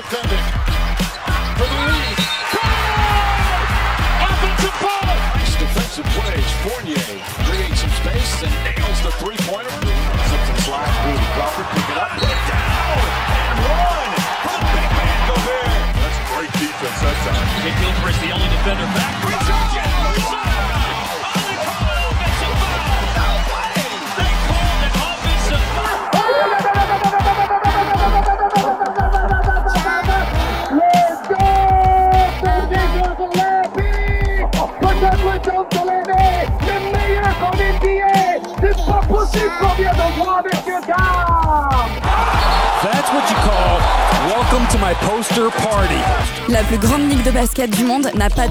defending.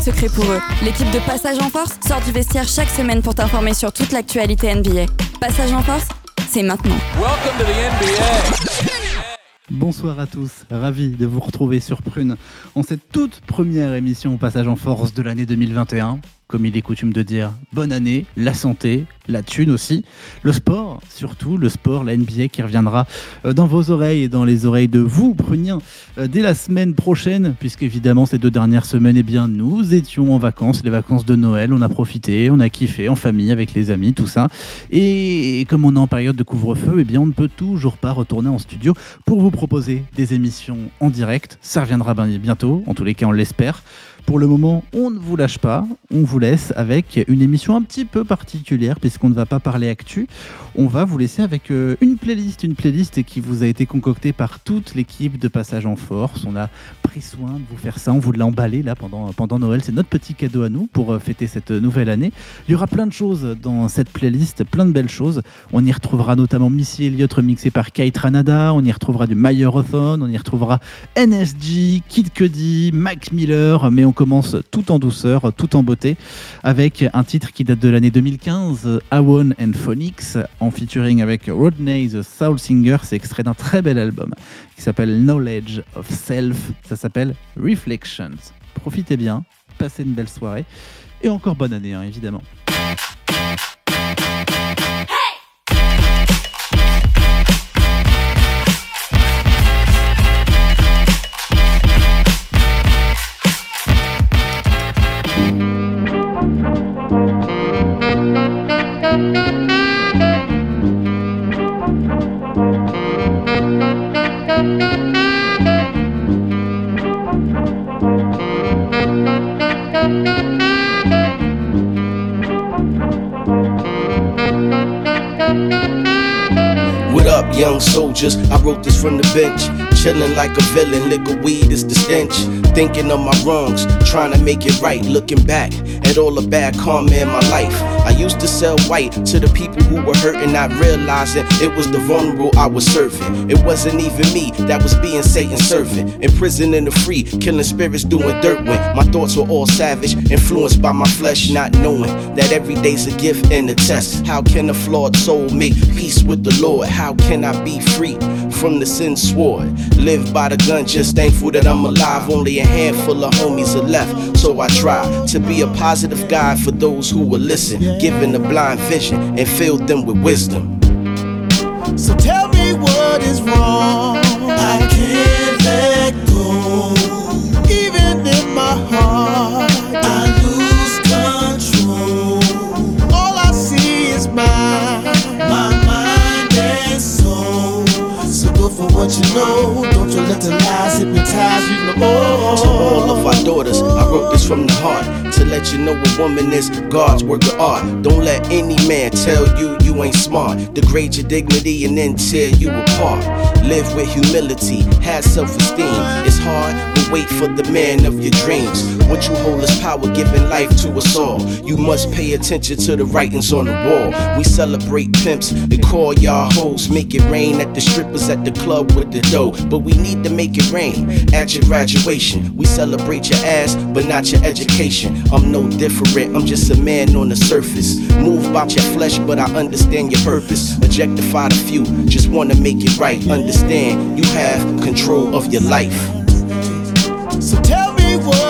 Secret pour eux. L'équipe de Passage en Force sort du vestiaire chaque semaine pour t'informer sur toute l'actualité NBA. Passage en Force, c'est maintenant. Welcome to the NBA. Bonsoir à tous, ravi de vous retrouver sur Prune en cette toute première émission au passage en force de l'année 2021. Comme il est coutume de dire, bonne année, la santé, la thune aussi, le sport, surtout le sport, la NBA qui reviendra euh, dans vos oreilles et dans les oreilles de vous, Pruniens, euh, dès la semaine prochaine, puisque évidemment ces deux dernières semaines, eh bien, nous étions en vacances, les vacances de Noël, on a profité, on a kiffé en famille, avec les amis, tout ça. Et comme on est en période de couvre-feu, eh bien, on ne peut toujours pas retourner en studio pour vous proposer des émissions en direct. Ça reviendra bientôt, en tous les cas, on l'espère. Pour le moment, on ne vous lâche pas, on vous laisse avec une émission un petit peu particulière puisqu'on ne va pas parler actu. On va vous laisser avec euh, une playlist, une playlist qui vous a été concoctée par toute l'équipe de Passage en Force. On a pris soin de vous faire ça, on vous l'a emballé là pendant, pendant Noël. C'est notre petit cadeau à nous pour euh, fêter cette nouvelle année. Il y aura plein de choses dans cette playlist, plein de belles choses. On y retrouvera notamment Missy Elliott remixé par Kate Ranada, on y retrouvera du Mayer-Othon, on y retrouvera NSG, Kid Cudi, Mac Miller, mais on commence tout en douceur, tout en beauté, avec un titre qui date de l'année 2015, Awon and Phonics, en featuring avec Rodney the Soul Singer. C'est extrait d'un très bel album qui s'appelle Knowledge of Self. Ça s'appelle Reflections. Profitez bien, passez une belle soirée et encore bonne année, hein, évidemment. Soldiers? I wrote this from the bench. Chillin' like a villain, liquor weed is the stench. Thinking of my wrongs, trying to make it right. Looking back at all the bad karma in my life. I used to sell white to the people who were hurting, not realizing it was the vulnerable I was serving. It wasn't even me that was being Satan's servant. In prison in the free, killing spirits doing dirt when my thoughts were all savage, influenced by my flesh, not knowing that every day's a gift and a test. How can a flawed soul make peace with the Lord? How can I be free from the sin sword? Live by the gun, just thankful that I'm alive. Only a handful of homies are left, so I try to be a positive guide for those who will listen, giving the blind vision and fill them with wisdom. So tell me what is wrong. Know. Don't you let the lies hypnotize you no more. To all of our daughters, I wrote this from the heart to let you know a woman is God's work of art. Don't let any man tell you you ain't smart, degrade your dignity and then tear you apart. Live with humility, have self esteem. It's hard, wait for the man of your dreams. What you hold is power, giving life to us all. You must pay attention to the writings on the wall. We celebrate pimps and call y'all hoes. Make it rain at the strippers at the club with the dough. But we need to make it rain at your graduation. We celebrate your ass, but not your education. I'm no different, I'm just a man on the surface. Move about your flesh, but I understand your purpose. Objectify the few, just wanna make it right. Understand you have control of your life.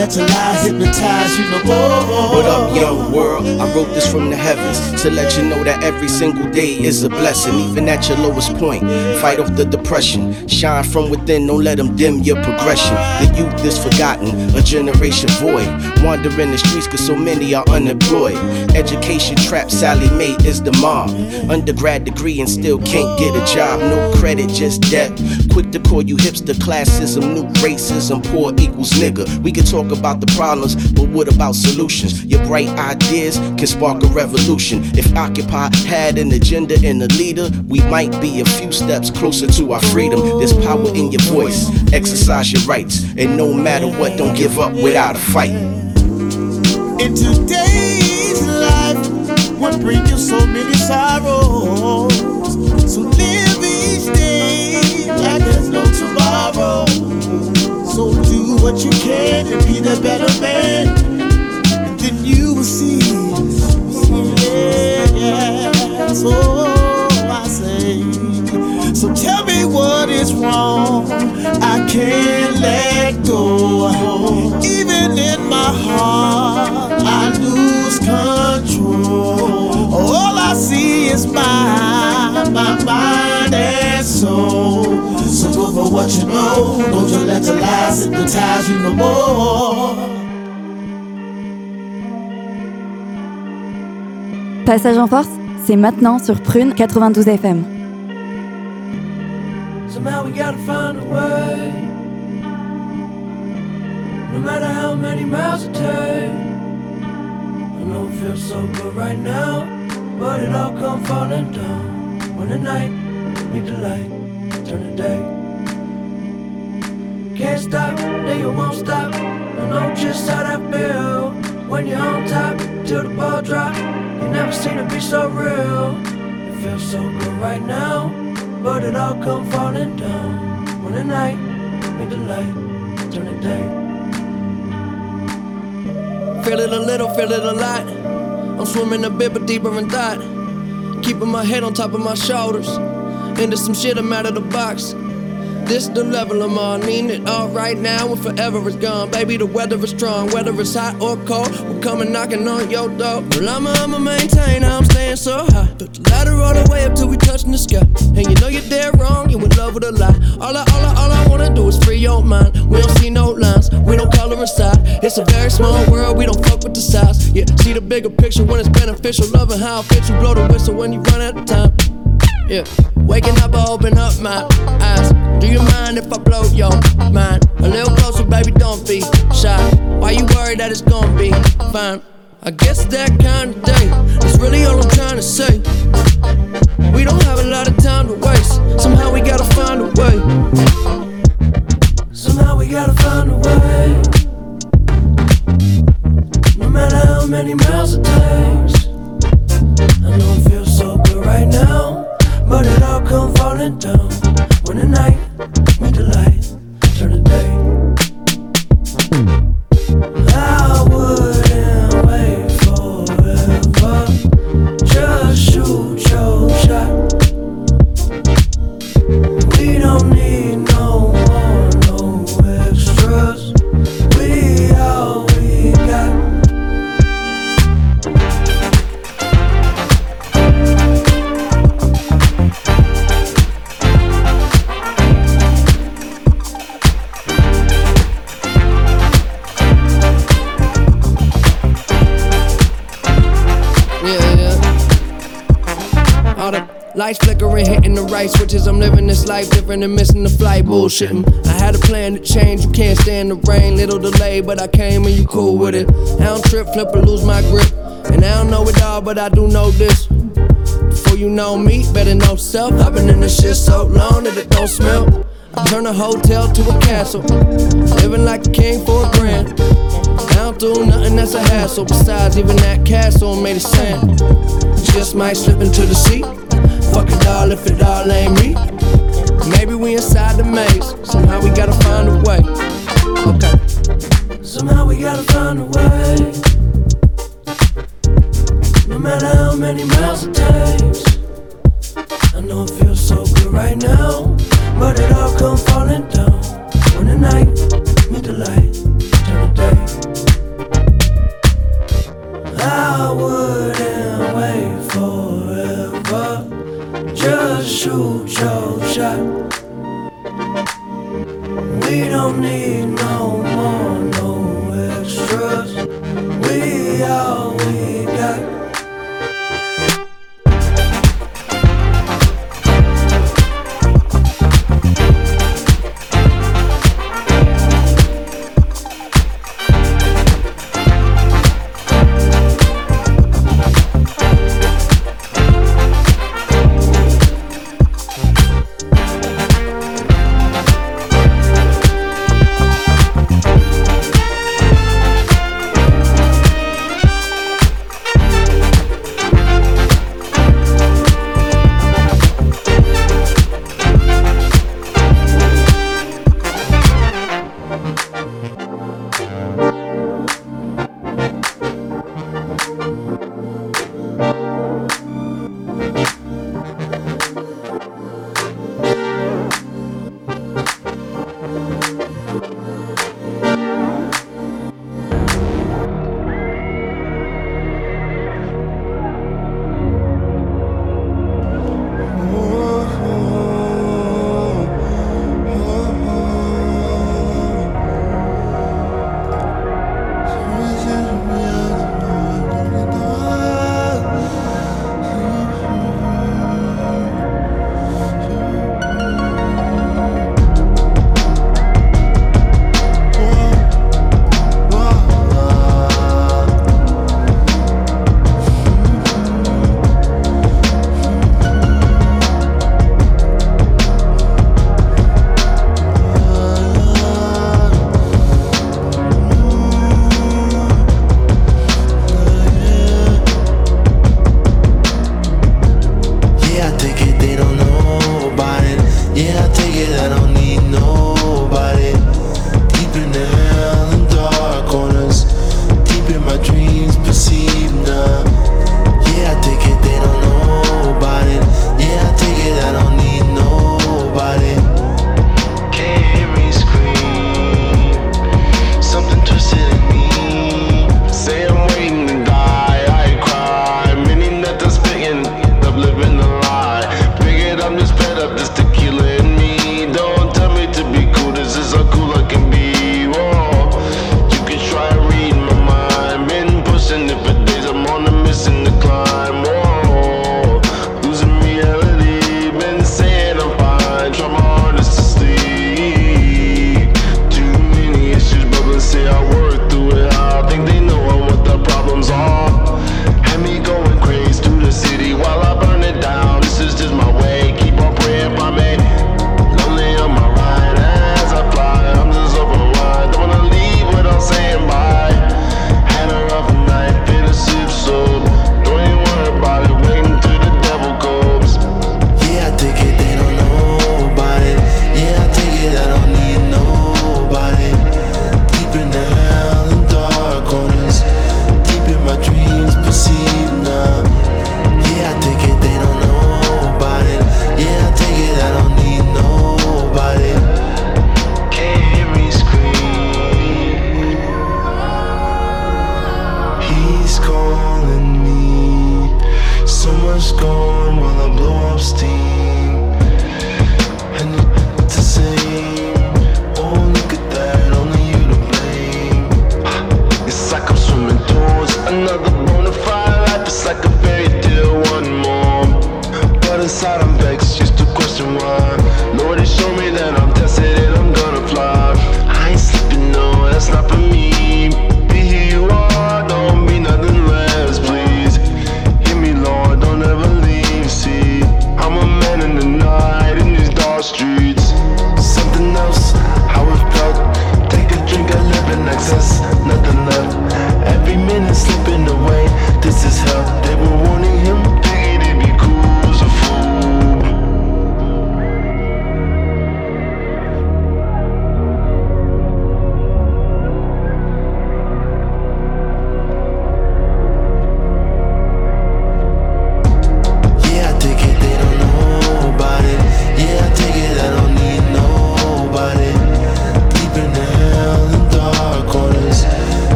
let the lies hypnotize you no more. What up, young world? I wrote this from the heavens to let you know that every single day is a blessing. Even at your lowest point, fight off the depression. Shine from within, don't let them dim your progression. The youth is forgotten, a generation void. Wandering the streets cause so many are unemployed. Education trap, Sallie Mae is the mom. Undergrad degree and still can't get a job. No credit, just debt. Quick to call you hipster classism, new racism, poor equals nigga. We can talk about the problems, but what about solutions? Your bright ideas can spark a revolution. If Occupy had an agenda and a leader, we might be a few steps closer to our freedom. There's power in your voice, exercise your rights, and no matter what, don't give up without a fight. In today's life, what bring you so many sorrows? So live each day like there's no tomorrow. So do what you can to be the better man, and then you will see. Yeah, oh, yeah. So I say. So tell me what is wrong. I can't let go. Even in my heart, I lose control. All I see is my, my mind and soul. So go for what you know. Don't you let the lies hypnotize you no more. Passage en force, c'est maintenant sur Prune 92 FM. Somehow we gotta find a way. No matter how many miles it takes. I know it feels so good right now, but it all come falling down. When the night meet the light, turn the day. Can't stop, then you won't stop. I know just how that feel. When you're on top, till the ball drop. You never seen it be so real. It feels so good right now. But it all come falling down when the night meet the light, turn the day. Feel it a little, feel it a lot. I'm swimming a bit, but deeper in thought. Keeping my head on top of my shoulders. Into some shit I'm out of the box. This the level I'm on, need it all right now and forever is gone. Baby, the weather is strong, whether it's hot or cold, we're coming knocking on your door. Well, I'ma, I'ma maintain, I'm staying so high. Built the ladder all the way up till we touching the sky. And you know you're dead wrong, you in love with a lie. All I, all I, all I wanna do is free your mind. We don't see no lines, we don't color inside. It's a very small world, we don't fuck with the size. Yeah, see the bigger picture when it's beneficial. Loving how it fits you, blow the whistle when you run out of time. Yeah, waking up, I open up my eyes. Do you mind if I blow your mind? A little closer, baby, don't be shy. Why you worried that it's gonna be fine? I guess that kind of day is really all I'm trying to say. We don't have a lot of time to waste. Somehow we gotta find a way. Somehow we gotta find a way. No matter how many miles it takes. I know it feels so good right now. But it all come falling down when the night meet the light, turn the day. I'm living this life different and missing the flight, bullshitting. I had a plan to change, you can't stand the rain. Little delay, but I came and you cool with it. I don't trip, flip, or lose my grip. And I don't know it all, but I do know this. Before you know me, better know self. I've been in this shit so long that it don't smell. I turn a hotel to a castle. Living like a king for a grand. I don't do nothing that's a hassle. Besides, even that castle made it sand. Just might slip into the sea. Fuck it all if it all ain't me. Maybe we inside the maze. Somehow we gotta find a way. Okay. Somehow we gotta find a way. No matter how many miles it takes. I know it feels so good right now. But it all come falling down. When the night meet the light, turn the day. I wouldn't shoot your shot. We don't need no more, no extras. We all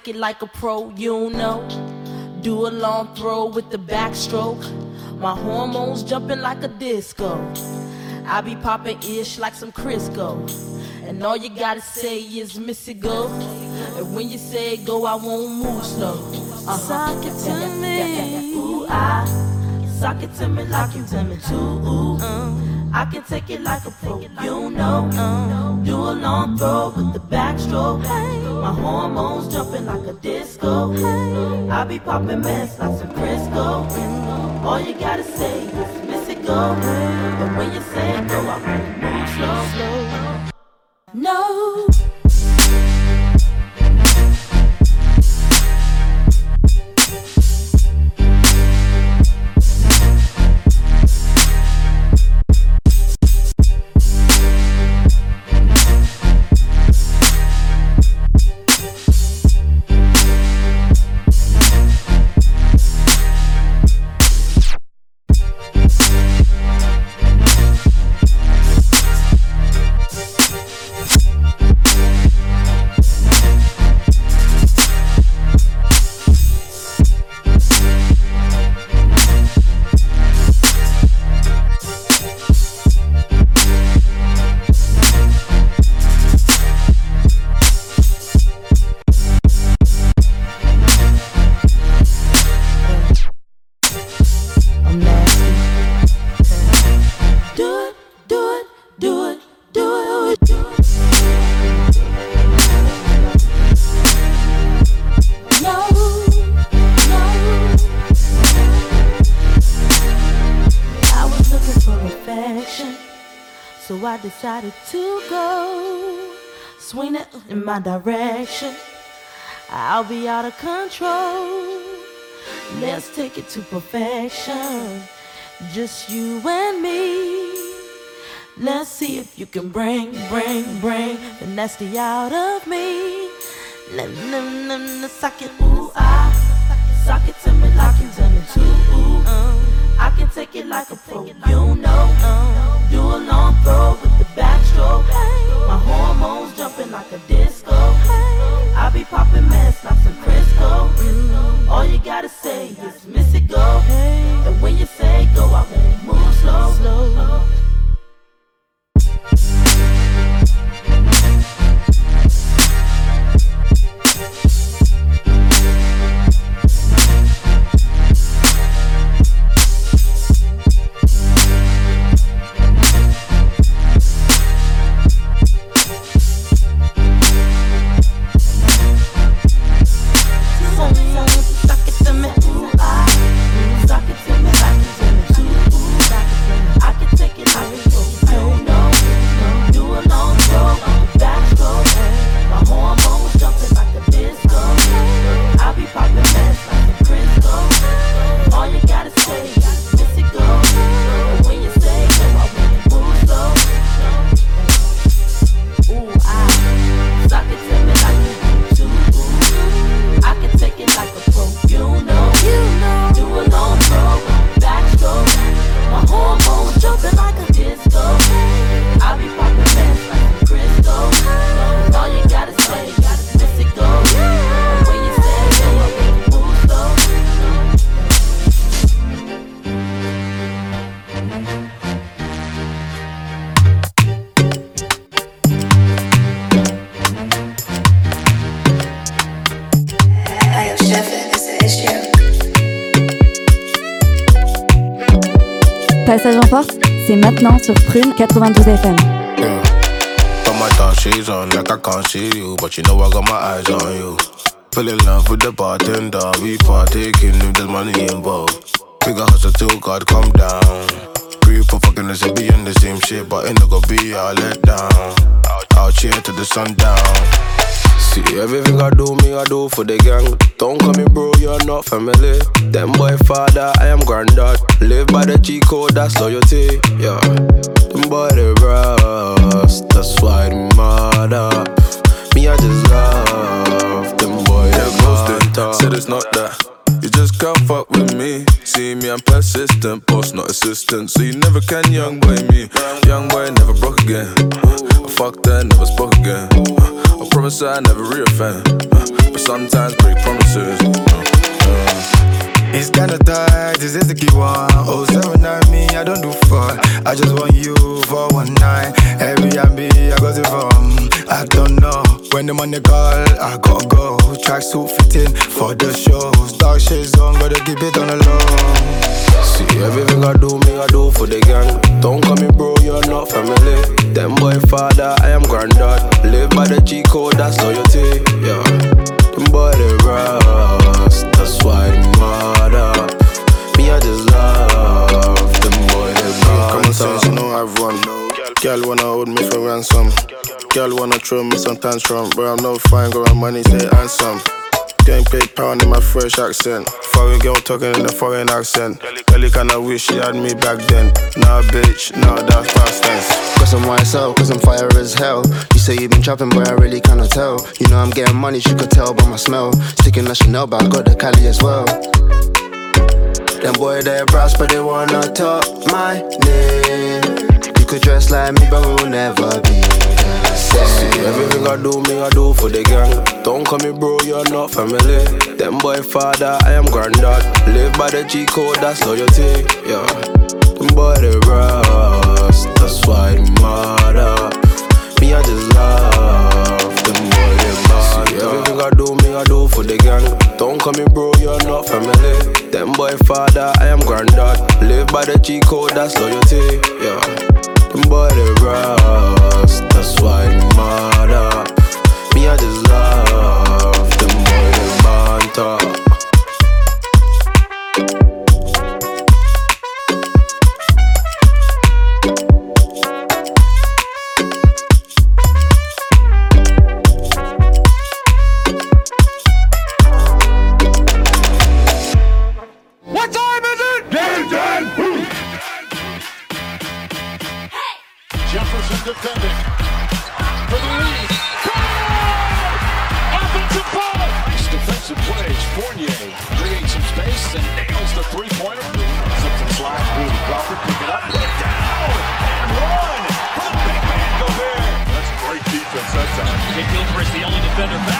I can take it like a pro, you know. Do a long throw with the backstroke. My hormones jumping like a disco. I be popping ish like some Crisco. And all you gotta say is Missy go. And when you say go, I won't move slow. Uh-huh. Sock it to me. Ooh, I sock it to me like you want me to. Ooh, I can take it like a pro, you know. Do a long throw with the backstroke. My hormones jumping like a disco. I be popping mess like some Crisco. All you gotta say is miss it go. And when you say go, I move slow. slow. No. Direction. I'll be out of control. Let's take it to perfection. Just you and me. Let's see if you can bring, bring, bring the nasty out of me. Let me suck it, ooh, I suck it to me like you tell me to. Ooh, uh, I can take it like a pro, you know. Uh, do a long throw with the backstroke. My hormones jumping like a disco. I be popping mess like some Crisco. All you gotta say is miss it go. Sur Prune 92 FM. Yeah. My dark shades on like I can't see you, but you know I got my eyes on you. Fell in love with the bartender, we partaking if there's money involved. Bigger hustle till God come down. Breathe for fucking us and be in the same shit, but it not gonna be all let down. Out here to the sundown. See, everything I do, me I do for the gang. Don't call me bro, you're not family. Them boy father, I am granddad. Live by the G code, that's loyalty. Yeah, them boy they rust, that's why they mad up. Me I just love them boy they. Said it's not that. You just can't fuck with me. See me, I'm persistent, boss, not assistant. So you never can young boy me. Young boy never broke again. Uh, fuck that, never spoke again. I promise I never reoffend. But sometimes break promises. It's kinda tight, this is the key one. Oh, seven nine me, I don't do fun. I just want you for one night. Every MB, I got it from. I don't know. When the money call, I gotta go. Tracksuit fitting for the shows. Dark shades on, gotta keep it on the low. See, everything I do, me, I do for the gang. Don't call me bro, you're not family. Them boy father, I am granddad. Live by the G code, that's loyalty. Yeah. Them boy they that's why they mother. Me, I just love them boy they Common sense, you know I've. Girl wanna hold me for ransom. Girl wanna throw me some tantrum. But I'm no fine, my money, say handsome. Getting paid pound in my fresh accent. Foreign girl talking in a foreign accent. Girl, kinda wish she had me back then. Nah, bitch, nah, that's past tense. Cause I'm myself, cause I'm fire as hell. You say you've been trapping, but I really cannot tell. You know I'm getting money, she could tell by my smell. Sticking the Chanel, but I got the Cali as well. Them boy they brass, but they wanna talk my name. You could dress like me, but we'll never be the See, everything I do, me, I do for the gang. Don't call me bro, you're not family. Them boy father, I am granddad. Live by the G code, that's loyalty. Yeah. Them boy they rust, that's why they mother. Me, I just love them boy they mother. See, everything I do, me, I do for the gang. Don't call me bro, you're not family. Them boy father, I am granddad. Live by the G code, that's loyalty. Yeah. Them boy they rust, that's why they mother. Me, I just love them boy they banter. What defending for the lead. Offensive foul. Nice defensive plays. Fournier creates some space and nails the three-pointer. Simpson slide through. Crawford pick it up. Put it down. And one. For the big man Gobert. That's great defense that time. Jake Gilchrist, the only defender back.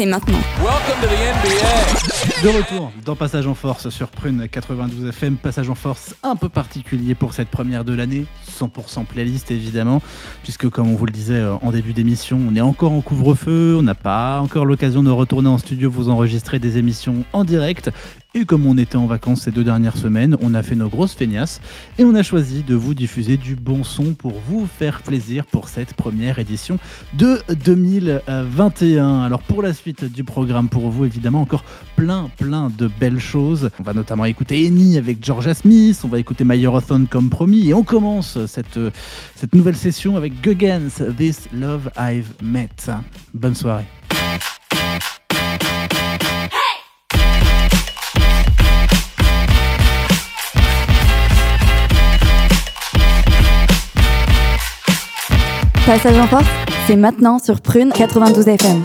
c'est maintenant. Welcome to the NBA. De retour dans Passage en Force sur Prune 92 FM. Passage en Force un peu particulier pour cette première de l'année. 100% playlist évidemment, puisque comme on vous le disait euh, en début d'émission, on est encore en couvre-feu, on n'a pas encore l'occasion de retourner en studio vous enregistrer des émissions en direct. Et comme on était en vacances ces deux dernières semaines, on a fait nos grosses feignasses et on a choisi de vous diffuser du bon son pour vous faire plaisir pour cette première édition de 2021. Alors pour la suite du programme pour vous, évidemment, encore plein plein de belles choses. On va notamment écouter Eni avec Georgia Smith, on va écouter My Marathon comme promis et on commence cette, cette nouvelle session avec Guggans, This Love I've Met. Bonne soirée. Passage en Force, c'est maintenant sur Prune 92 FM.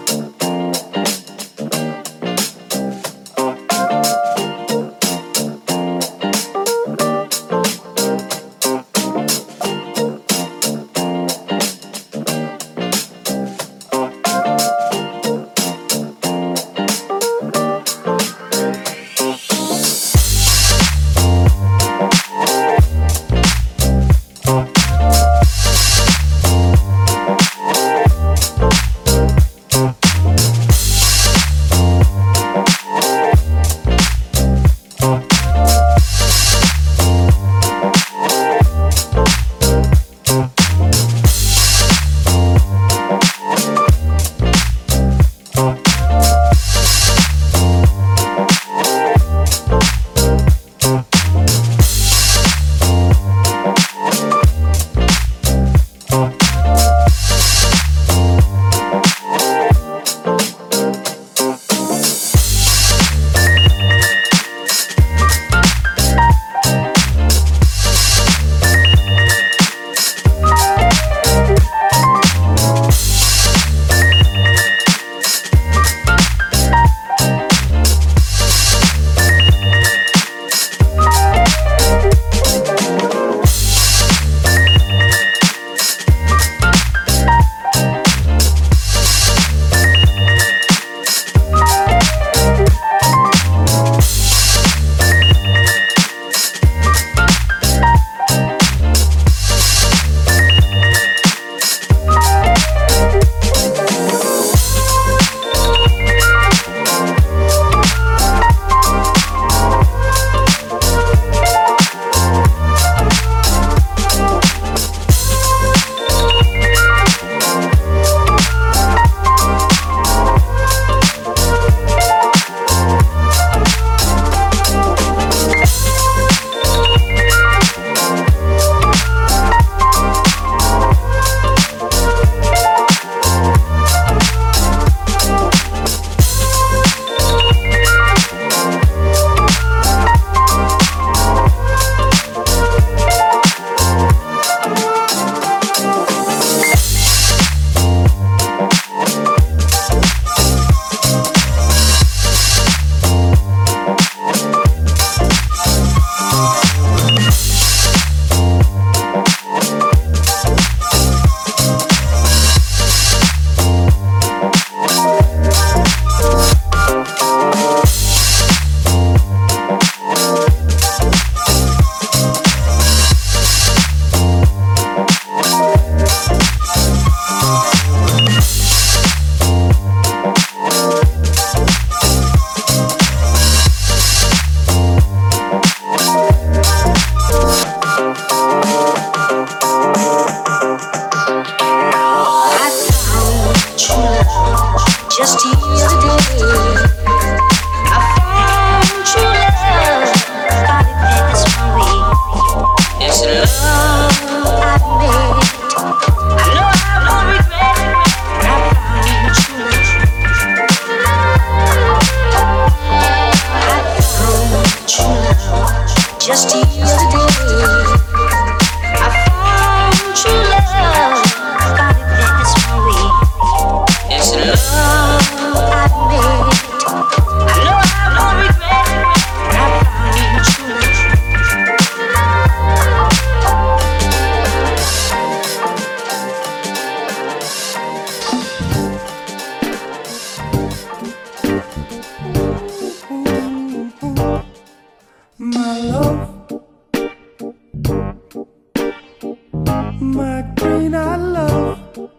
We'll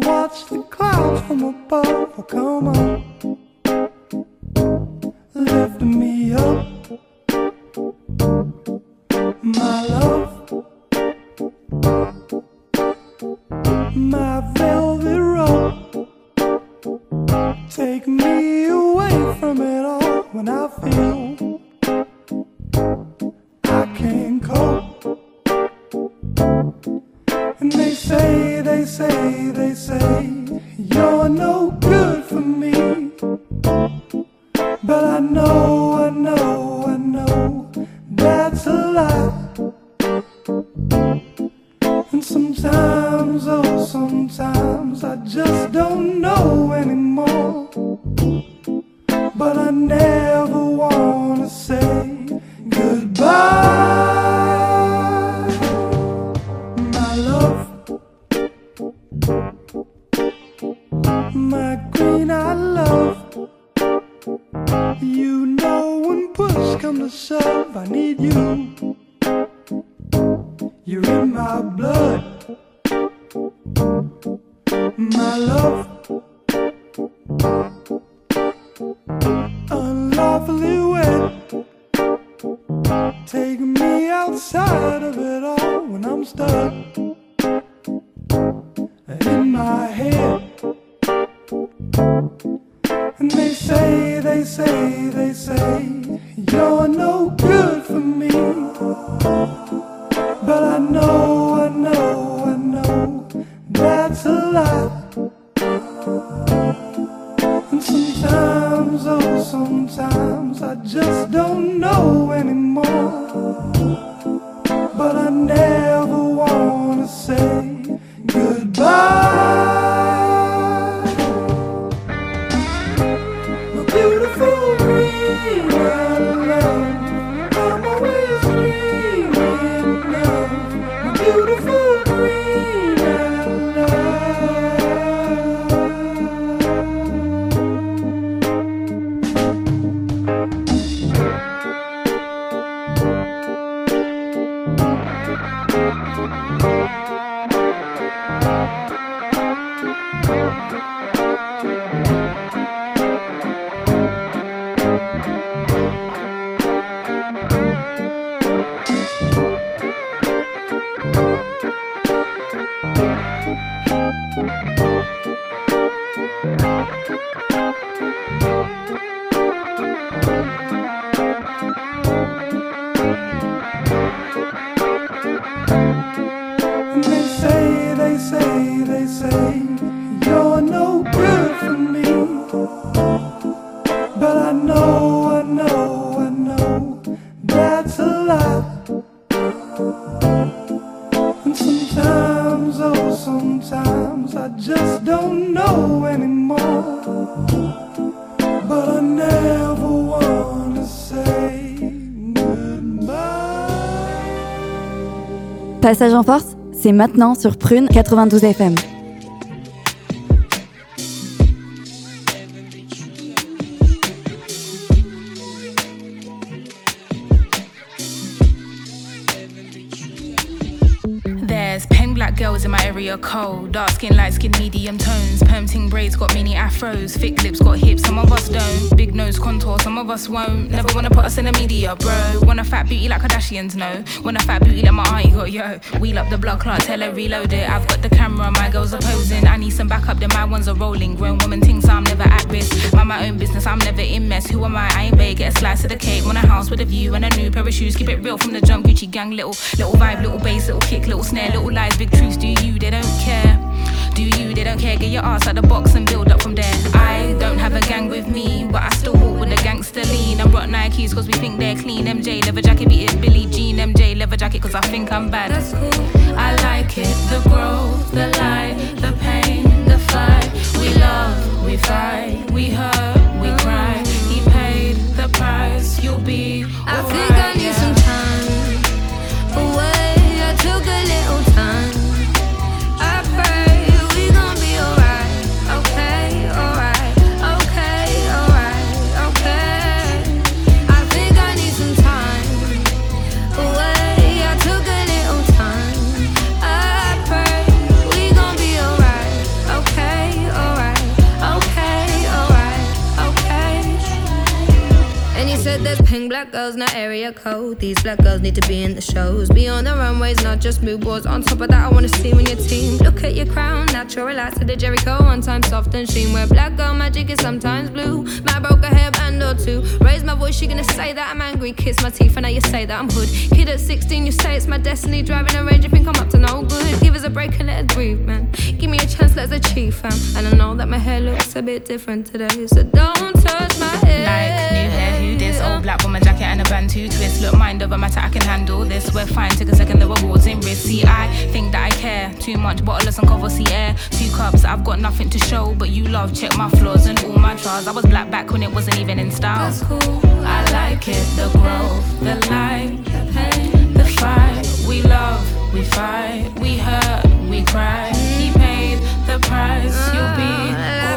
watch the clouds from above. Oh, come on. Just don't know Passage en force, c'est maintenant sur Prune 92 FM. Black girls in my area cold. Dark skin, light skin, medium tones. Perm ting braids got mini afros. Thick lips got hips, some of us don't. Big nose contour, some of us won't. Never wanna put us in the media, bro. Want a fat beauty like Kardashians, no. Want a fat beauty like my auntie got, yo. Wheel up the block clock, tell her reload it. I've got the camera, my girls are posing. I need some backup, then my ones are rolling. Grown woman things, I'm never at risk. Mind my own business, I'm never in mess. Who am I? I ain't big, get a slice of the cake. Want a house with a view and a new pair of shoes. Keep it real from the jump, Gucci gang. Little, little vibe, little bass, little kick, little snare, little lies, big truths. Do you? They don't care. Do you? They don't care. Get your ass out the box and build up from there. I don't have a gang with me, but I still walk with a gangster lean. I'm rock Nikes cause we think they're clean. MJ leather jacket, beat it Billie Jean. MJ leather jacket cause I think I'm bad. That's cool. I like it. The growth, the light, the pain, the fight. We love, we fight, we hurt, we cry. He paid the price. You'll be. I think I need yeah. some black girls, not area code. These black girls need to be in the shows. Be on the runways, not just mood boards. On top of that, I wanna see when your team. Look at your crown, natural relax to the Jheri curl. One time soft and sheen. Where black girl magic is sometimes blue. My broke a hairband or two. Raise my voice, she gonna say that I'm angry. Kiss my teeth, and now you say that I'm hood. Kid at 16, you say it's my destiny. Driving a range, you think I'm up to no good. Give us a break and let us breathe, man. Give me a chance, let's achieve, fam. And I know that my hair looks a bit different today, so don't touch my hair. Like new hair, this? Old black woman jacket and a band two twist. Look, mind over matter, I can handle this. We're fine, take a second, the rewards in risk. See, I think that I care too much. Bottleless and cover, see air. Two cups, I've got nothing to show, but you love. Check my flaws and all my trials. I was black back when it wasn't even in style. That's cool, I like it, the growth, the light, the pain, the fight. We love, we fight, we hurt, we cry. He paid the price, you'll be. Mm.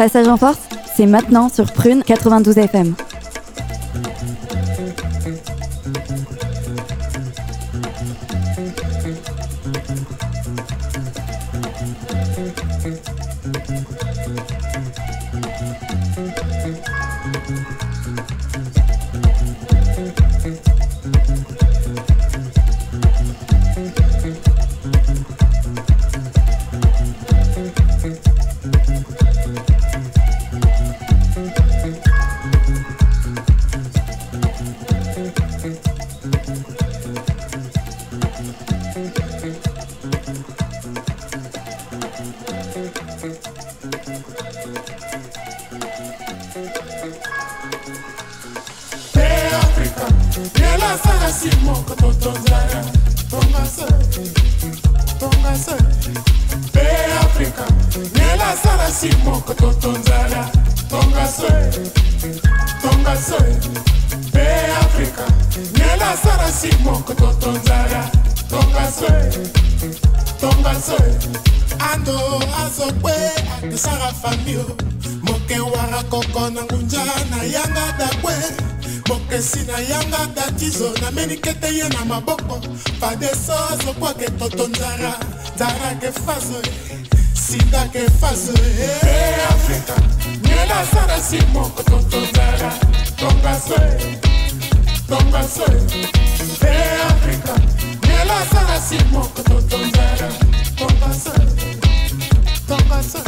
Passage en force, c'est maintenant sur Prune 92 FM. yanga gatizo namenike te ye na maboko. Padeso azokwake toto nzara. Nzarake faso eh. sidake faso e eh. afrika nyela sara simoko toto nzara. Tombaso tombaso e eh. afrika nyela sara simoko toto nzara. Tombaso tombaso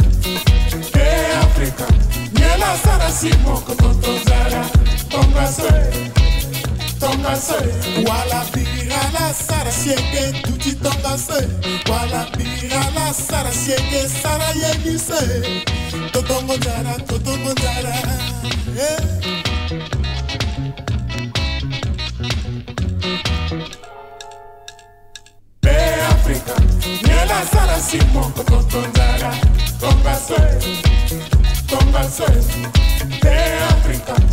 e afrika nyela sara simoko toto nzara. Tombaso tonga wala bira la sara sieke duti tonga se wala bira la sara sieke sara yeli se totongo jara totongo jara yeah. Africa, Nela Sara Simon Kotonzara, Tonga Swe, Tonga Swe, De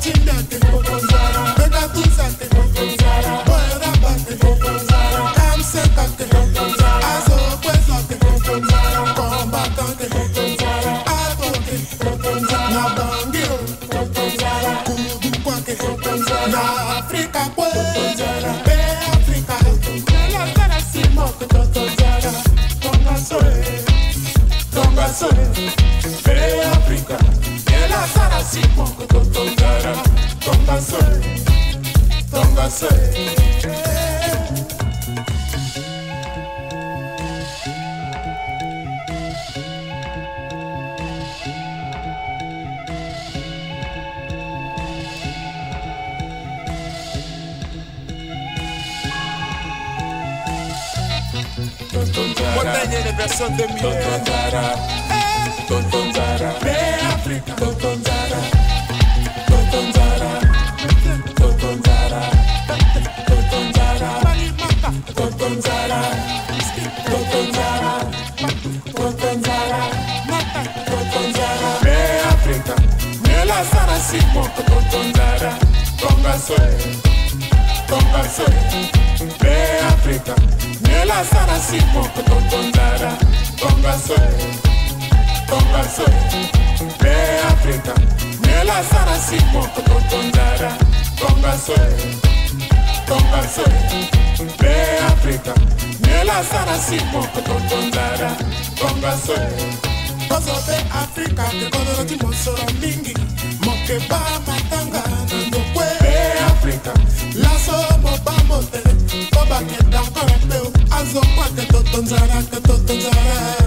watching that thing go guadagnere per son de miele Tonton Zara, Tonton Zara, per Africa, Tonton Zara. sarasimo kotondara kongaso kongaso be afrika nela sarasimo kotondara kongaso kongaso be afrika nela sarasimo kotondara kongaso kongaso be afrika nela sarasimo kotondara kongaso kozote afrika tekolo noti mosolo mingi mokeba matanga na ndokwe afrika. Laso mobambo te po bakenda nkora mpe azokwa ke totonzala ke totonzala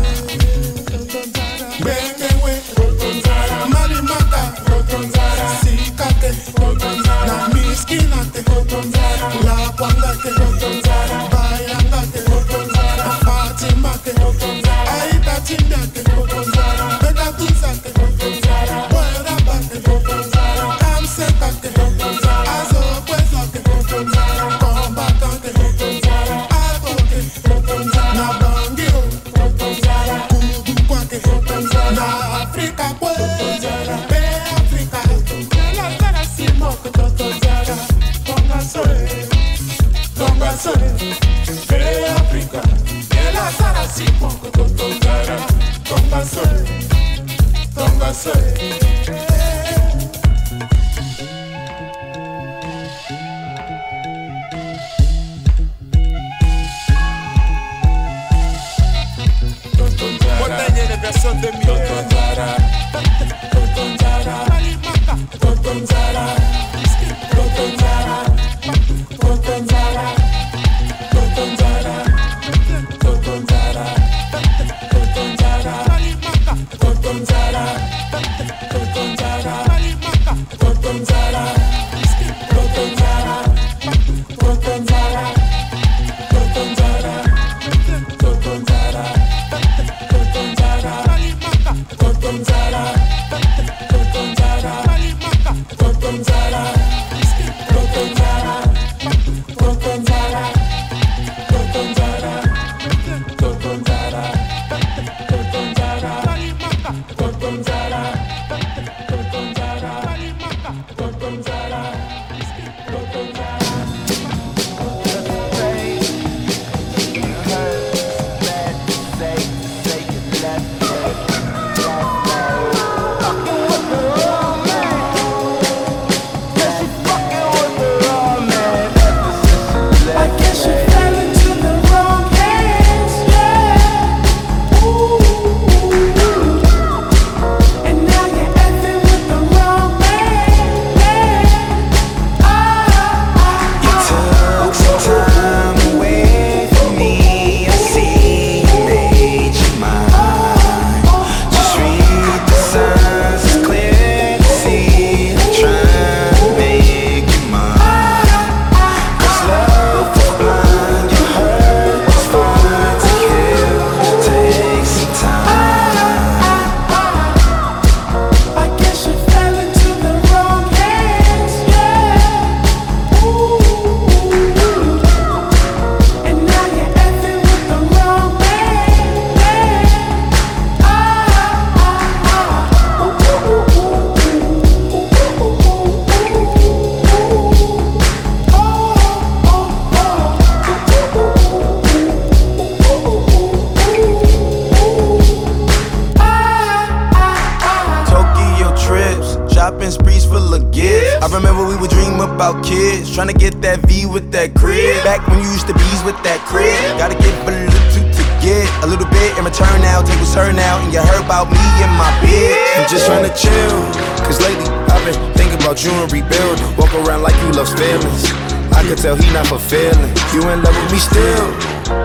with that crib. Gotta get a little too to get a little bit in return now. Tables her now, and you heard about me and my bitch. I'm just trying to chill, cause lately I've been thinking about you and rebuild. Walk around like you love feelings. I could tell he not fulfilling. You in love with me still.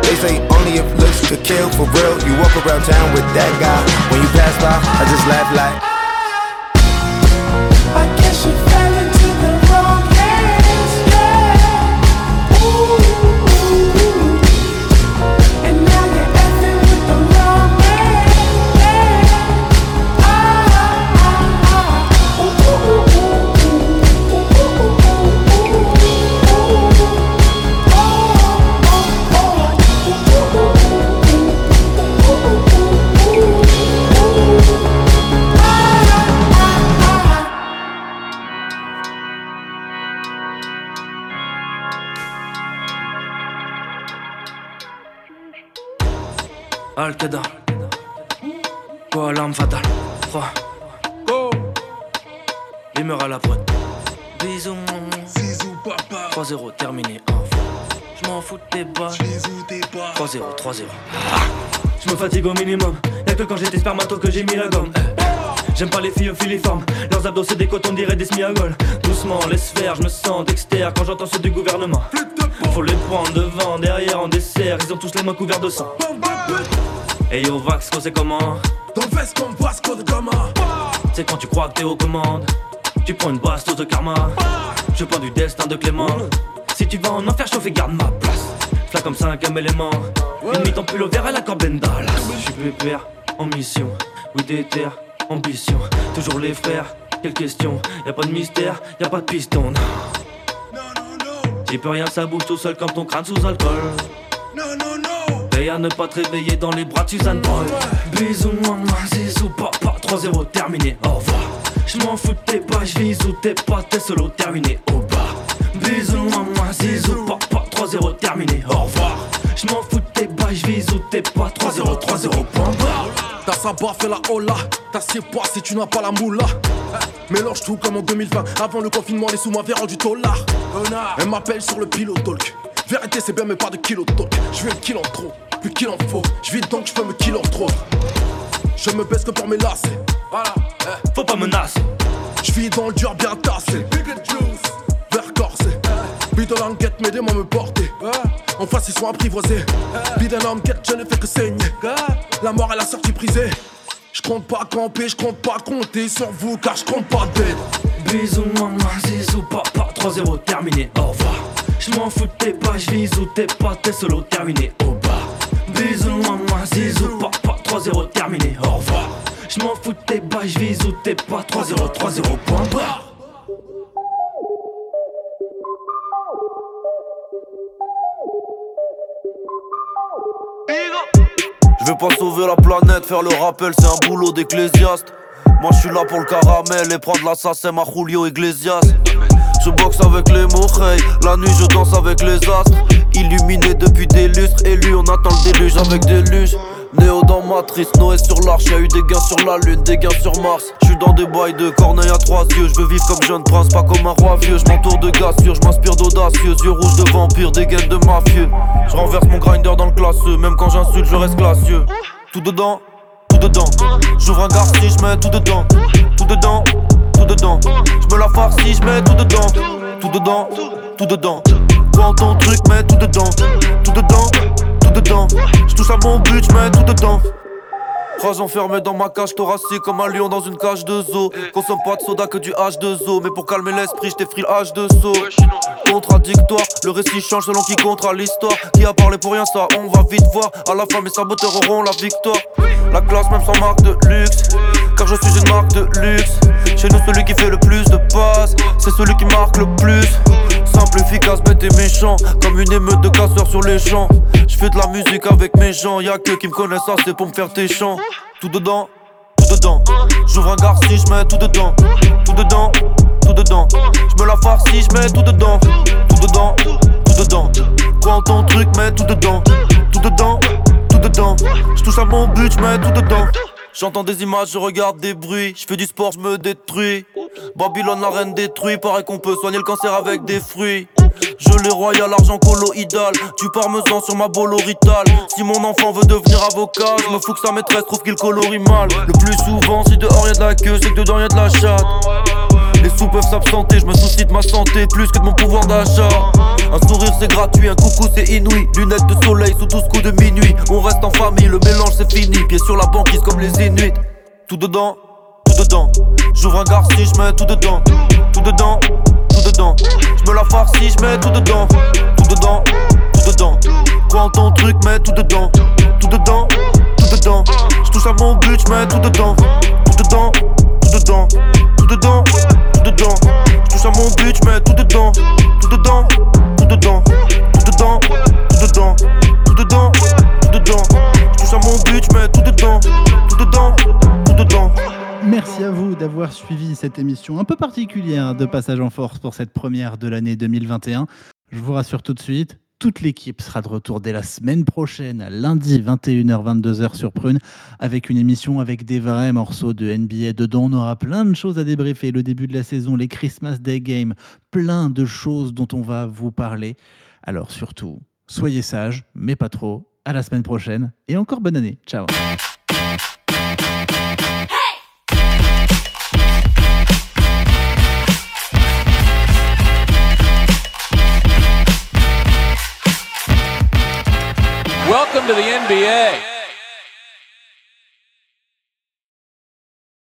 They say only if looks could kill for real. You walk around town with that guy. When you pass by, I just laugh like. Quoi, l'arme fatale 3. Go. Meurt à la prod. Bisous, Bisous, papa. 3-0, terminé. Je m'en fous de tes bas. 3-0, 3-0. Je me fatigue au minimum. Y'a que quand j'étais spermato que j'ai mis la gomme. Eh. J'aime pas les filles filiformes. Leurs abdos c'est des cotons, dirait des smiagoles. Doucement, laisse faire, je me sens dexter quand j'entends ceux du gouvernement. Faut les prendre devant, derrière, en dessert. Ils ont tous les mains couverts de sang. Et yo, Vax, c'est comment Ton veste comme Vasco de Gama. C'est quand tu crois que t'es aux commandes. Tu prends une bastos de karma. Je prends du destin de Clément. Si tu vas en enfer chauffer, garde ma place. Fla comme cinquième élément. Une mythe en pull au vert à la Corben Dallas. Je suis pépère, en mission. Oui, déter, ambition. Toujours les frères, quelle question Y a pas de mystère, y a pas de piston. non. J'y peux rien, ça bouge tout seul comme ton crâne sous alcool. Veille à ne pas te réveiller dans les bras de Suzanne Boy. Bisous, maman, zizou, papa, 3-0, terminé, au revoir. J'm'en fous de tes pas, j'vise ou t'es pas, t'es solo, terminé, au bar. Bisous, maman, zizou, papa, 3-0, terminé, au revoir. J'm'en fous de tes pas, j'vise ou t'es pas, 3-0, 3-0, point barre. Ta saba fait la hola, t'assieds pas si tu n'as pas la moula. Mélange tout comme en 2020, avant le confinement, les sous m'avaient rendu dollar. Elle m'appelle sur le pilote talk. Vérité, c'est bien, mais pas de kilo talk. Je veux le kill en trop, plus qu'il en faut. Je vis donc, je peux me kill en trop. Je me baisse que pour mes lacets. Voilà, faut pas menacer. Je vis dans le dur bien tassé. Vert corsé. Bide languette, m'aidez-moi me porter. En face, ils sont apprivoisés. Bide languette, je ne fais que saigner. La mort est la sortie prisée. Je compte pas camper, je compte pas compter sur vous car je compte pas d'aide. Bisous, maman, zizou, papa, 3-0, terminé, au revoir. J'm'en fous de tes pas, j'vise ou t'es pas, t'es solo, terminé, au zizou, papa, 3-0, terminé, au revoir. J'm'en fous de tes pas, j'vise ou t'es pas, 3-0, 3-0, point barre. Je vais pas sauver la planète, faire le rappel, c'est un boulot d'ecclésiaste. Moi je suis là pour le caramel et prendre l'assassin à Julio Iglesias. Je boxe avec les mots, la nuit je danse avec les astres. Illuminé depuis des lustres, élu, on attend le déluge avec des luges. Néo dans Matrice, Noé sur l'arche, y'a eu des gains sur la lune, des gains sur Mars. J'suis dans des bails de corneille à trois yeux, je veux vivre comme jeune prince, pas comme un roi vieux. J'm'entoure de gars sûrs, j'm'inspire d'audacieux, yeux rouges de vampires, des gaines de mafieux. J'renverse mon grinder dans le classeux, même quand j'insulte, je reste classieux. Tout dedans, J'ouvre un garci, j'mets tout dedans, tout dedans, tout dedans. J'me la farcis, j'mets tout dedans, tout dedans, tout dedans. Prends ton truc, mets tout dedans, tout dedans, tout dedans. J'touche à mon but, j'mets tout dedans. Rage enfermé dans ma cage thoracique comme un lion dans une cage de zoo. Consomme pas de soda que du H2O. Mais pour calmer l'esprit, j't'ai pris le H2SO. Contradictoire, le récit change selon qui comptera l'histoire. Qui a parlé pour rien, ça on va vite voir. À la fin, mes saboteurs auront la victoire. La classe, même sans marque de luxe. Car je suis une marque de luxe. Chez nous, celui qui fait le plus de passes, c'est celui qui marque le plus. Simple, efficace, bête et méchant. Comme une émeute de casseurs sur les champs. Je fais de la musique avec mes gens. Y'a que qui me connaissent assez pour me faire tes chants. Tout dedans, tout dedans. J'ouvre un garci, j'mets tout dedans. Tout dedans, tout dedans. J'me la farcis, j'mets tout dedans. Tout dedans, tout dedans. Quand ton truc, mets tout dedans. Tout dedans, tout dedans. J'touche à mon but, j'mets tout dedans. J'entends des images, je regarde des bruits. Je fais du sport, je me détruis. Babylone, la reine détruite. Paraît qu'on peut soigner le cancer avec des fruits. Je les royal, l'argent colloïdal. Du parmesan sur ma bolorital. Si mon enfant veut devenir avocat, je me fous que sa maîtresse trouve qu'il colorie mal. Le plus souvent, si dehors y'a de la queue, c'est que dedans y'a de la chatte. Les sous peuvent s'absenter, je me soucie de ma santé plus que de mon pouvoir d'achat. Un sourire c'est gratuit, un coucou c'est inouï. Lunettes de soleil sous 12 coups de minuit. On reste en famille, le mélange c'est fini. Pieds sur la banquise comme les Inuits. Tout dedans, dedans. J'ouvre un garci, je tout dedans. Tout dedans, tout dedans. Je me la farcis, je mets tout dedans. Tout dedans, tout dedans. Prends ton truc, mets tout dedans. Tout dedans, tout dedans. Je touche à mon but, je tout dedans. Tout dedans, tout dedans. Tout dedans, tout dedans. Je touche à mon but, je mets tout dedans. Tout dedans, tout dedans. Tout dedans, tout dedans. Tout dedans, tout dedans. Je touche à mon but, je tout dedans. Tout dedans, tout dedans. Merci à vous d'avoir suivi cette émission un peu particulière de Passage en Force pour cette première de l'année 2021. Je vous rassure tout de suite, toute l'équipe sera de retour dès la semaine prochaine, lundi 21h-22h sur Prune, avec une émission avec des vrais morceaux de NBA dedans. On aura plein de choses à débriefer, le début de la saison, les Christmas Day Games, plein de choses dont on va vous parler. Alors surtout, soyez sages, mais pas trop. À la semaine prochaine et encore bonne année. Ciao. To the NBA.